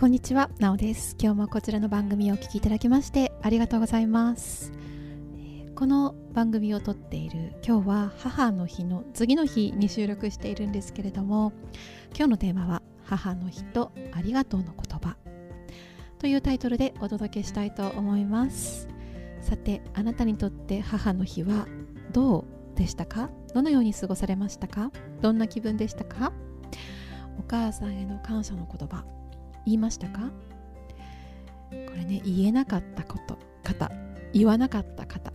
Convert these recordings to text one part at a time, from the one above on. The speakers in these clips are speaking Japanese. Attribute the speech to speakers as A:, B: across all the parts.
A: こんにちは、なおです。今日もこちらの番組をお聞きいただきましてありがとうございます。この番組を撮っている今日は母の日の次の日に収録しているんですけれども今日のテーマは母の日とありがとうの言葉。というタイトルでお届けしたいと思います。さてあなたにとって母の日はどうでしたか？どのように過ごされましたか？どんな気分でしたか？お母さんへの感謝の言葉。言いましたか？これね言えなかったこと方言わなかった方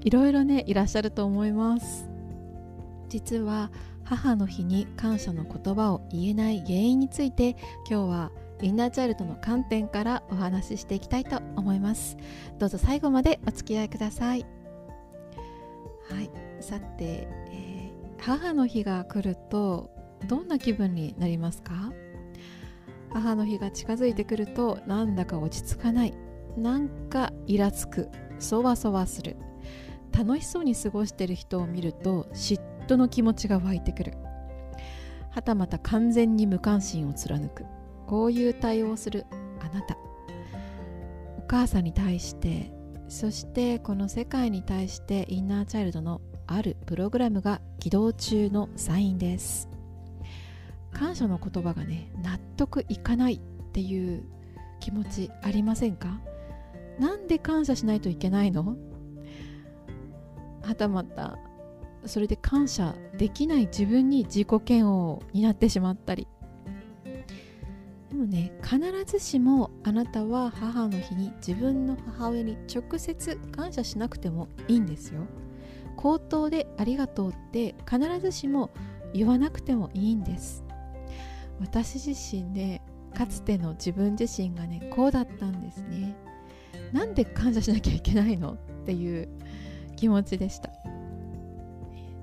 A: いろいろねいらっしゃると思います。実は母の日に感謝の言葉を言えない原因について今日はインナーチャイルドの観点からお話ししていきたいと思います。どうぞ最後までお付き合いください。はい。さて、えー、母の日が来るとどんな気分になりますか？母の日が近づいてくるとなんだか落ち着かない。なんかイラつく。そわそわする。楽しそうに過ごしてる人を見ると嫉妬の気持ちが湧いてくる。はたまた完全に無関心を貫く。こういう対応をする。あなた。お母さんに対してそしてこの世界に対してインナーチャイルドのあるプログラムが起動中のサインです。感謝の言葉がね納得いかないっていう気持ちありませんか？なんで感謝しないといけないの？はたまたそれで感謝できない自分に自己嫌悪になってしまったり。でもね必ずしもあなたは母の日に自分の母親に直接感謝しなくてもいいんですよ。口頭でありがとうって必ずしも言わなくてもいいんです。私自身でかつての自分自身がねこうだったんですね。なんで感謝しなきゃいけないの？っていう気持ちでした。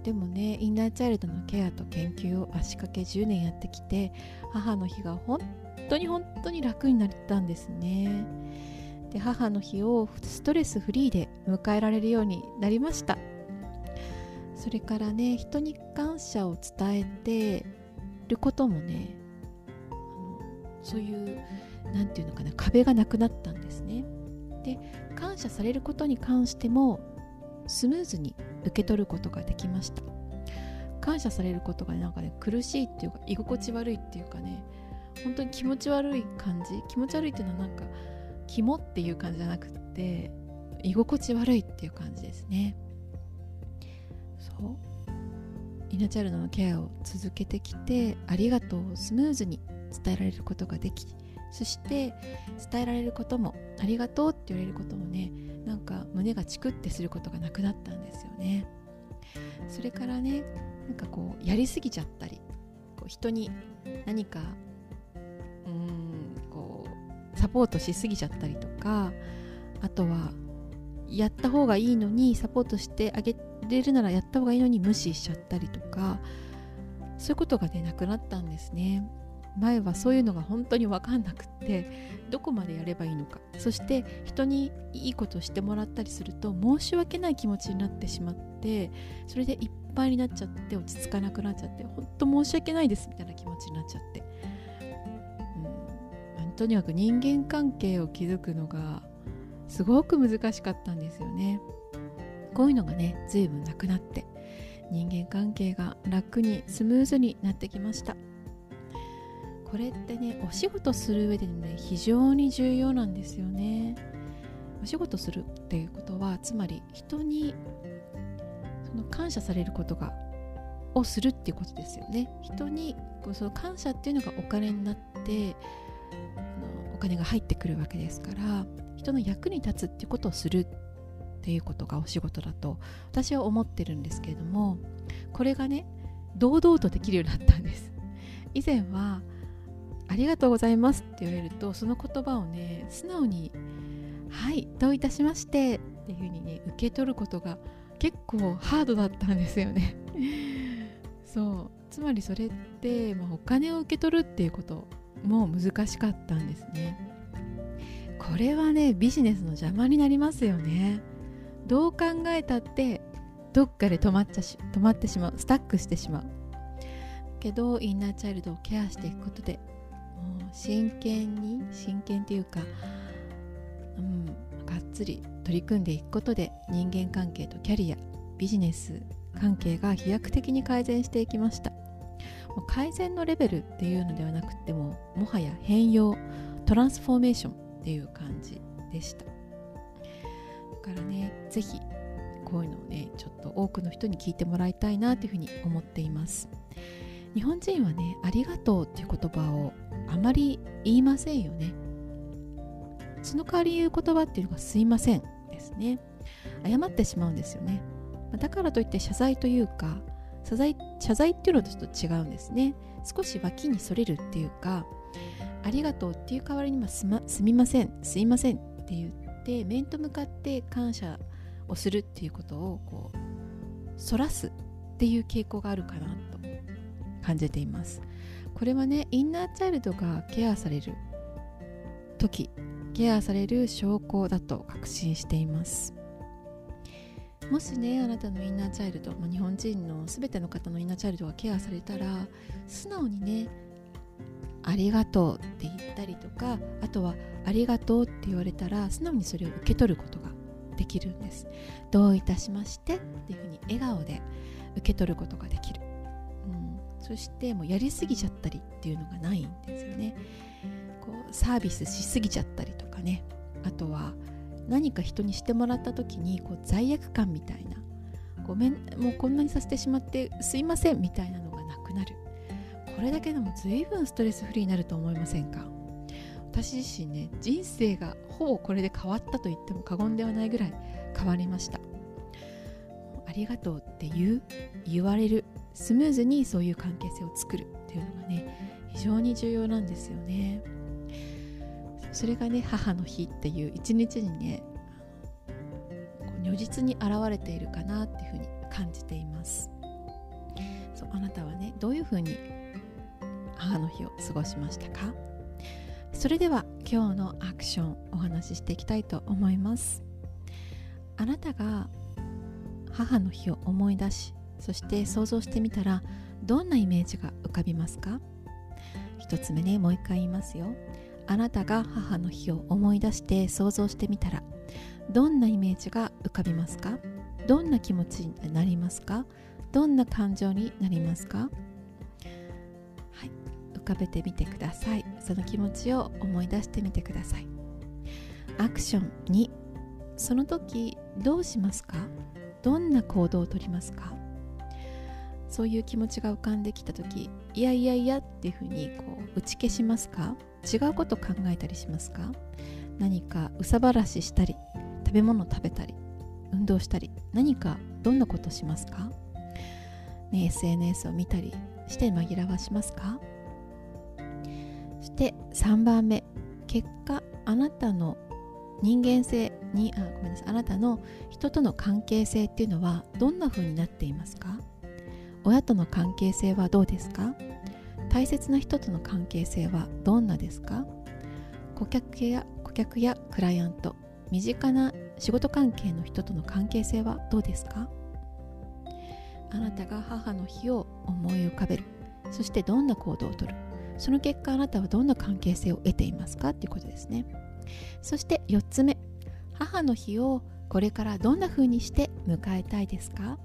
A: でもねインナーチャイルドのケアと研究を足掛け10年やってきて母の日が本当に本当に楽になったんですね。で母の日をストレスフリーで迎えられるようになりました。それからね人に感謝を伝えてることもねそういう何て言うのかな壁がなくなったんですね。で感謝されることに関してもスムーズに受け取ることができました。感謝されることがなんかね苦しいっていうか居心地悪いっていうかね本当に気持ち悪い感じ気持ち悪いっていうのはなんか肝っていう感じじゃなくって居心地悪いっていう感じですね。そう。イナチャルドのケアを続けてきてありがとうをスムーズに伝えられることができそして伝えられることもありがとうって言われることもねなんか胸がチクってすることがなくなったんですよね。それからねなんかこうやりすぎちゃったりこう人に何かうんこうサポートしすぎちゃったりとかあとはやった方がいいのにサポートしてあげれるならやった方がいいのに無視しちゃったりとかそういうことがねなくなったんですね。前はそういうのが本当に分かんなくってどこまでやればいいのか。そして人にいいことをしてもらったりすると申し訳ない気持ちになってしまってそれでいっぱいになっちゃって落ち着かなくなっちゃって本当申し訳ないですみたいな気持ちになっちゃって、うん、とにかく人間関係を築くのがすごく難しかったんですよね。こういうのがね随分なくなって人間関係が楽にスムーズになってきました。これってねお仕事する上でね非常に重要なんですよね。お仕事するっていうことはつまり人にその感謝されることがをするっていうことですよね。人にその感謝っていうのがお金になってお金が入ってくるわけですから人の役に立つっていうことをするっていうことがお仕事だと私は思ってるんですけれどもこれがね堂々とできるようになったんです。以前はありがとうございますって言われるとその言葉をね素直にはいどういたしましてっていうふうにね受け取ることが結構ハードだったんですよね。そうつまりそれって、まあ、お金を受け取るっていうことも難しかったんですね。これはねビジネスの邪魔になりますよね。どう考えたってどっかで止まっちゃし止まってしまうスタックしてしまう。けどインナーチャイルドをケアしていくことで真剣に真剣っていうか、うん、がっつり取り組んでいくことで人間関係とキャリアビジネス関係が飛躍的に改善していきました。改善のレベルっていうのではなくてももはや変容トランスフォーメーションっていう感じでした。だからね是非こういうのをねちょっと多くの人に聞いてもらいたいなというふうに思っています。日本人はねありがとうっていう言葉をあまり言いませんよね。その代わり言う言葉っていうのがすいませんですね。謝ってしまうんですよね。だからといって謝罪というか謝罪謝罪っていうのとちょっと違うんですね。少し脇にそれるっていうかありがとうっていう代わりに、すますみませんすいませんって言って面と向かって感謝をするっていうことをこうそらすっていう傾向があるかなと感じています。これはねインナーチャイルドがケアされる時ケアされる証拠だと確信しています。もしねあなたのインナーチャイルド、ま、日本人の全ての方のインナーチャイルドがケアされたら素直にねありがとうって言ったりとかあとはありがとうって言われたら素直にそれを受け取ることができるんです。どういたしましてっていうふうに笑顔で受け取ることができる、そしてもうやりすぎちゃったりっていうのがないんですよね。こうサービスしすぎちゃったりとかね。あとは何か人にしてもらった時にこう罪悪感みたいな。ごめんもうこんなにさせてしまってすいませんみたいなのがなくなる。これだけでも随分ストレスフリーになると思いませんか？私自身ね人生がほぼこれで変わったと言っても過言ではないぐらい変わりました。ありがとうって言う言われるスムーズにそういう関係性を作るっていうのがね非常に重要なんですよね。それがね母の日っていう一日にね如実に現れているかなっていうふうに感じています。そうあなたはねどういうふうに母の日を過ごしましたか？それでは今日のアクションお話ししていきたいと思います。あなたが母の日を思い出しそして想像してみたらどんなイメージが浮かびますか？一つ目ねもう一回言いますよ。あなたが母の日を思い出して想像してみたらどんなイメージが浮かびますか？どんな気持ちになりますか？どんな感情になりますか？はい浮かべてみてください。その気持ちを思い出してみてください。アクション2その時どうしますか？どんな行動をとりますか？そういう気持ちが浮かんできた時いやいやいやっていうふうにこう打ち消しますか？違うこと考えたりしますか？何か憂さ晴らししたり食べ物食べたり運動したり何かどんなことしますか、ね、SNS を見たりして紛らわしますか？そして3番目結果あなたの人間性にあごめんなさいあなたの人との関係性っていうのはどんな風になっていますか？親との関係性はどうですか？大切な人との関係性はどんなですか？顧客や顧客やクライアント身近な仕事関係の人との関係性はどうですか？あなたが母の日を思い浮かべる。そしてどんな行動をとる。その結果あなたはどんな関係性を得ていますか？っていうことですね。そして4つ目。母の日をこれからどんな風にして迎えたいですか？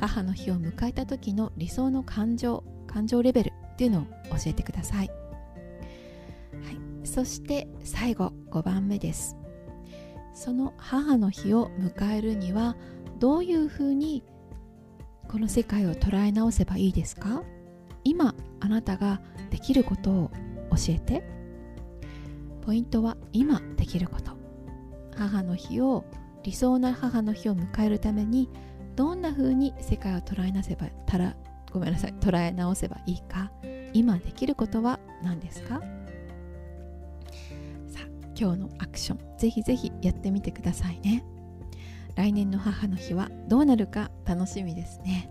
A: 母の日を迎えた時の理想の感情感情レベルっていうのを教えてください、はい、そして最後5番目です。その母の日を迎えるにはどういうふうにこの世界を捉え直せばいいですか？今あなたができることを教えて。ポイントは今できること。母の日を理想な母の日を迎えるためにどんな風に世界を捉えなせばたらごめんなさい捉え直せばいいか今できることは何ですか？さあ今日のアクションぜひぜひやってみてくださいね。来年の母の日はどうなるか楽しみですね。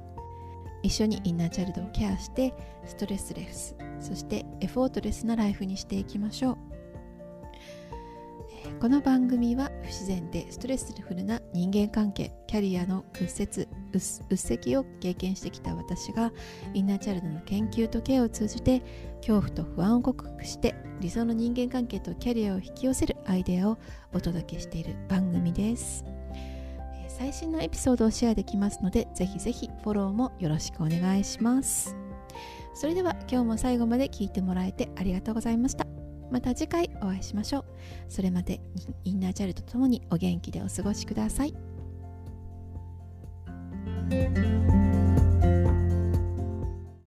A: 一緒にインナーチャイルドをケアしてストレスレスそしてエフォートレスなライフにしていきましょう、この番組は不自然でストレスフルな人間関係キャリアの屈折うっせきを経験してきた私がインナーチャイルドの研究とケアを通じて恐怖と不安を克服して理想の人間関係とキャリアを引き寄せるアイデアをお届けしている番組です。最新のエピソードをシェアできますのでぜひぜひフォローもよろしくお願いします。それでは今日も最後まで聞いてもらえてありがとうございました。また次回お会いしましょう。それまでインナーチャイルドとともにお元気でお過ごしください。